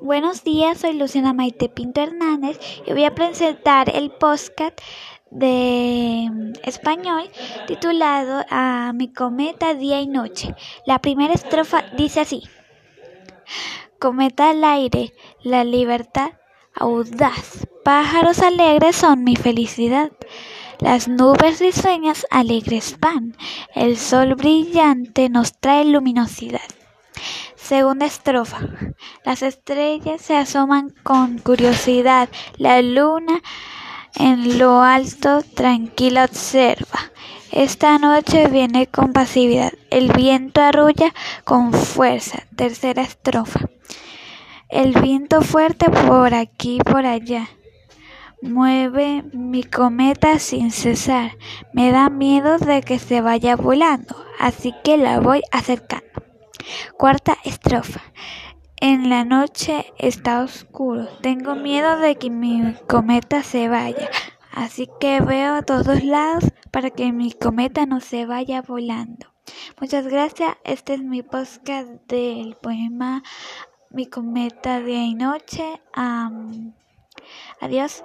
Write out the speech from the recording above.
Buenos días, soy Luciana Maite Pinto Hernández y voy a presentar el podcast de español titulado A mi cometa día y noche. La primera estrofa dice así. Cometa al aire, la libertad audaz, pájaros alegres son mi felicidad. Las nubes risueñas alegres van, el sol brillante nos trae luminosidad. Segunda estrofa. Las estrellas se asoman con curiosidad. La luna en lo alto tranquila observa. Esta noche viene con pasividad. El viento arrulla con fuerza. Tercera estrofa. El viento fuerte por aquí y por allá. Mueve mi cometa sin cesar. Me da miedo de que se vaya volando, así que la voy acercando. Cuarta estrofa. En la noche está oscuro. Tengo miedo de que mi cometa se vaya. Así que veo a todos lados para que mi cometa no se vaya volando. Muchas gracias. Este es mi podcast del poema Mi cometa día y noche. adiós.